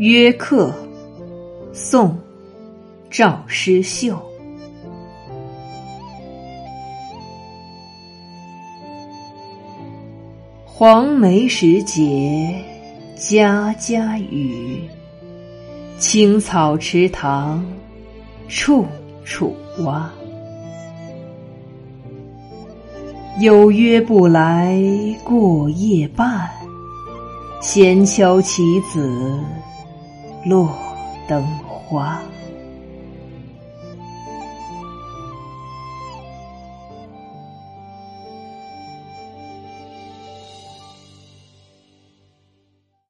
约客，宋·赵师秀。黄梅时节，家家雨。青草池塘，处处蛙。有约不来过夜半，闲敲棋子。落灯花。